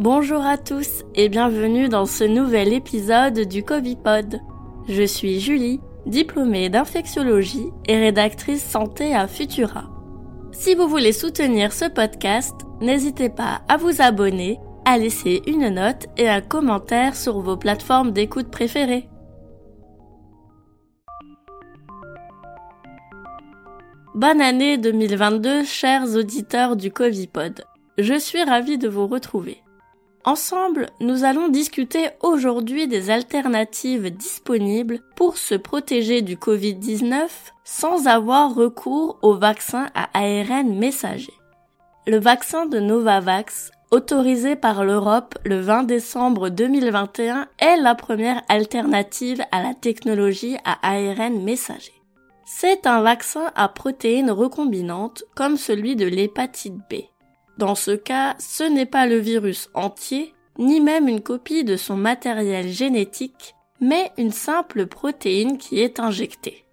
Bonjour à tous et bienvenue dans ce nouvel épisode du Covipod. Je suis Julie, diplômée d'infectiologie et rédactrice santé à Futura. Si vous voulez soutenir ce podcast, n'hésitez pas à vous abonner, à laisser une note et un commentaire sur vos plateformes d'écoute préférées. Bonne année 2022, chers auditeurs du Covipod. Je suis ravie de vous retrouver. Ensemble, nous allons discuter aujourd'hui des alternatives disponibles pour se protéger du Covid-19 sans avoir recours au vaccin à ARN messager. Le vaccin de Novavax, autorisé par l'Europe le 20 décembre 2021, est la première alternative à la technologie à ARN messager. C'est un vaccin à protéines recombinantes comme celui de l'hépatite B. Dans ce cas, ce n'est pas le virus entier, ni même une copie de son matériel génétique, mais une simple protéine qui est injectée.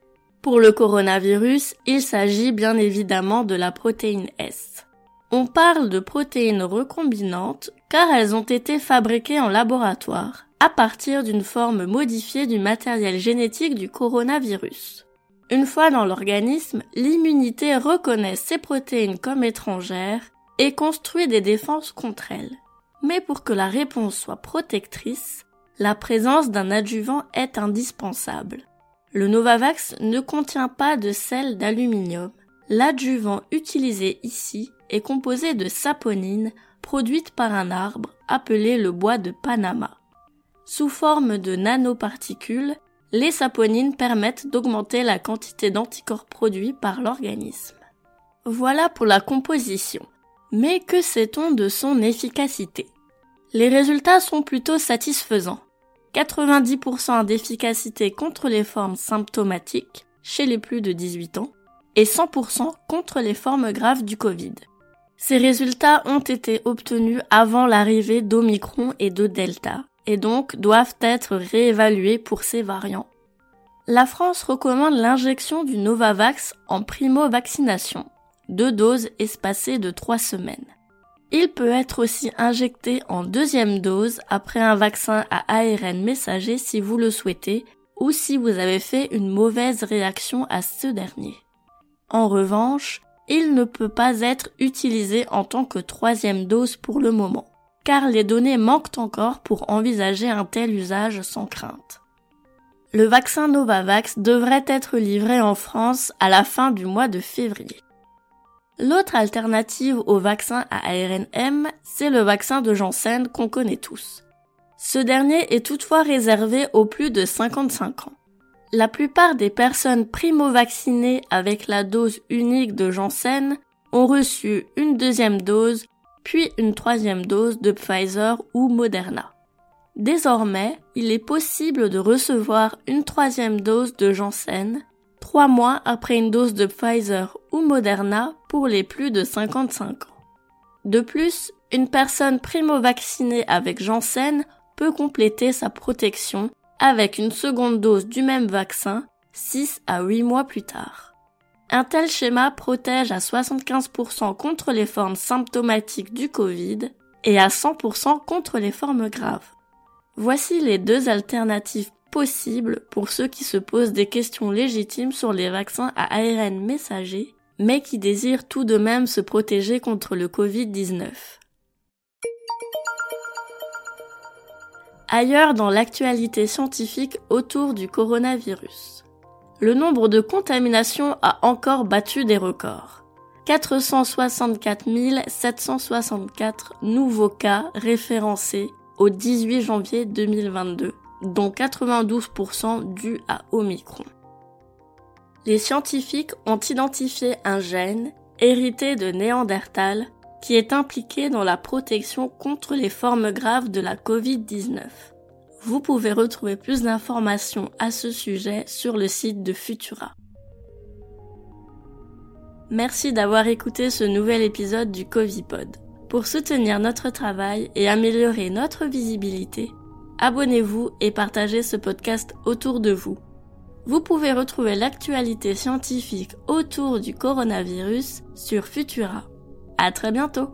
Pour le coronavirus, il s'agit bien évidemment de la protéine S. On parle de protéines recombinantes car elles ont été fabriquées en laboratoire à partir d'une forme modifiée du matériel génétique du coronavirus. Une fois dans l'organisme, l'immunité reconnaît ces protéines comme étrangères et construit des défenses contre elles. Mais pour que la réponse soit protectrice, la présence d'un adjuvant est indispensable. Le Novavax ne contient pas de sel d'aluminium. L'adjuvant utilisé ici est composé de saponine produite par un arbre appelé le bois de Panama. Sous forme de nanoparticules, les saponines permettent d'augmenter la quantité d'anticorps produits par l'organisme. Voilà pour la composition. Mais que sait-on de son efficacité? Les résultats sont plutôt satisfaisants. 90% d'efficacité contre les formes symptomatiques chez les plus de 18 ans et 100% contre les formes graves du Covid. Ces résultats ont été obtenus avant l'arrivée d'Omicron et de Delta, et donc doivent être réévalués pour ces variants. La France recommande l'injection du Novavax en primo-vaccination, deux doses espacées de trois semaines. Il peut être aussi injecté en deuxième dose après un vaccin à ARN messager si vous le souhaitez ou si vous avez fait une mauvaise réaction à ce dernier. En revanche, il ne peut pas être utilisé en tant que troisième dose pour le moment car les données manquent encore pour envisager un tel usage sans crainte. Le vaccin Novavax devrait être livré en France à la fin du mois de février. L'autre alternative au vaccin à ARNM, c'est le vaccin de Janssen qu'on connaît tous. Ce dernier est toutefois réservé aux plus de 55 ans. La plupart des personnes primo-vaccinées avec la dose unique de Janssen ont reçu une deuxième dose puis une troisième dose de Pfizer ou Moderna. Désormais, il est possible de recevoir une troisième dose de Janssen trois mois après une dose de Pfizer ou Moderna pour les plus de 55 ans. De plus, une personne primo-vaccinée avec Janssen peut compléter sa protection avec une seconde dose du même vaccin 6 à 8 mois plus tard. Un tel schéma protège à 75% contre les formes symptomatiques du Covid et à 100% contre les formes graves. Voici les deux alternatives possibles pour ceux qui se posent des questions légitimes sur les vaccins à ARN messager, mais qui désirent tout de même se protéger contre le Covid-19. Ailleurs dans l'actualité scientifique autour du coronavirus le nombre de contaminations a encore battu des records. 464 764 nouveaux cas référencés au 18 janvier 2022, dont 92% dus à Omicron. Les scientifiques ont identifié un gène hérité de Néandertal qui est impliqué dans la protection contre les formes graves de la Covid-19. Vous pouvez retrouver plus d'informations à ce sujet sur le site de Futura. Merci d'avoir écouté ce nouvel épisode du Covipod. Pour soutenir notre travail et améliorer notre visibilité, abonnez-vous et partagez ce podcast autour de vous. Vous pouvez retrouver l'actualité scientifique autour du coronavirus sur Futura. À très bientôt!